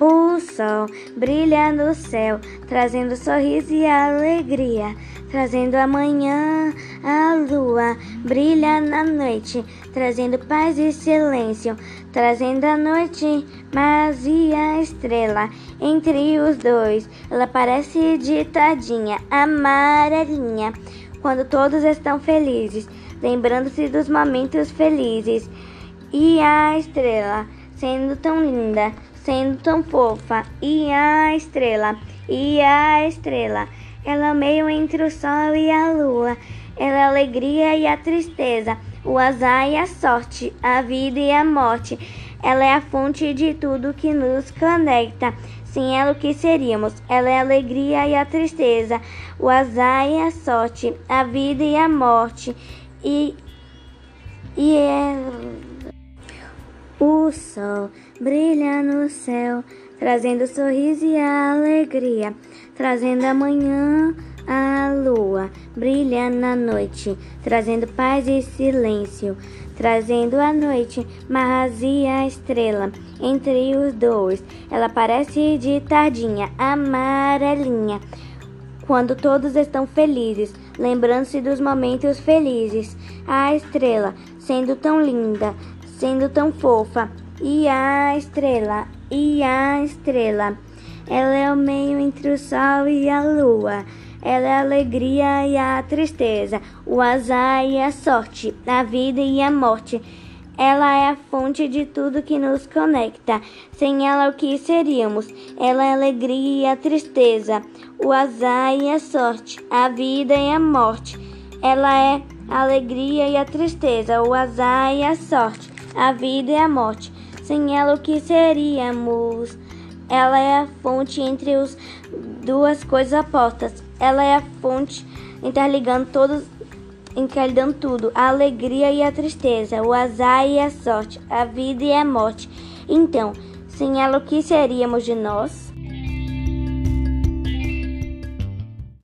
O sol brilha no céu, trazendo sorriso e alegria, trazendo a manhã, a lua brilha na noite, trazendo paz e silêncio, trazendo a noite, mas e a estrela entre os dois, ela parece ditadinha, amarelinha, quando todos estão felizes, lembrando-se dos momentos felizes, e a estrela sendo tão linda sendo tão fofa. E a estrela, e a estrela, ela meio entre o sol e a lua. Ela é a alegria e a tristeza, o azar e a sorte, a vida e a morte. Ela é a fonte de tudo que nos conecta. Sem ela, o que seríamos? Ela é a alegria e a tristeza, o azar e a sorte, a vida e a morte. E brilha no céu, trazendo sorriso e alegria, trazendo a manhã, a lua brilha na noite, trazendo paz e silêncio, trazendo a noite, e a estrela entre os dois. Ela parece de tardinha, amarelinha. Quando todos estão felizes, lembrando-se dos momentos felizes, a estrela sendo tão linda, sendo tão fofa. E a estrela, e a estrela, ela é o meio entre o sol e a lua. Ela é a alegria e a tristeza, o azar e a sorte, a vida e a morte. Ela é a fonte de tudo que nos conecta. Sem ela, o que seríamos? Ela é a alegria e a tristeza, o azar e a sorte, a vida e a morte. Ela é a alegria e a tristeza, o azar e a sorte, a vida e a morte. Sem ela, o que seríamos? Ela é a fonte entre os duas coisas opostas. Ela é a fonte interligando todos, interligando tudo, a alegria e a tristeza, o azar e a sorte, a vida e a morte. Então, sem ela, o que seríamos de nós?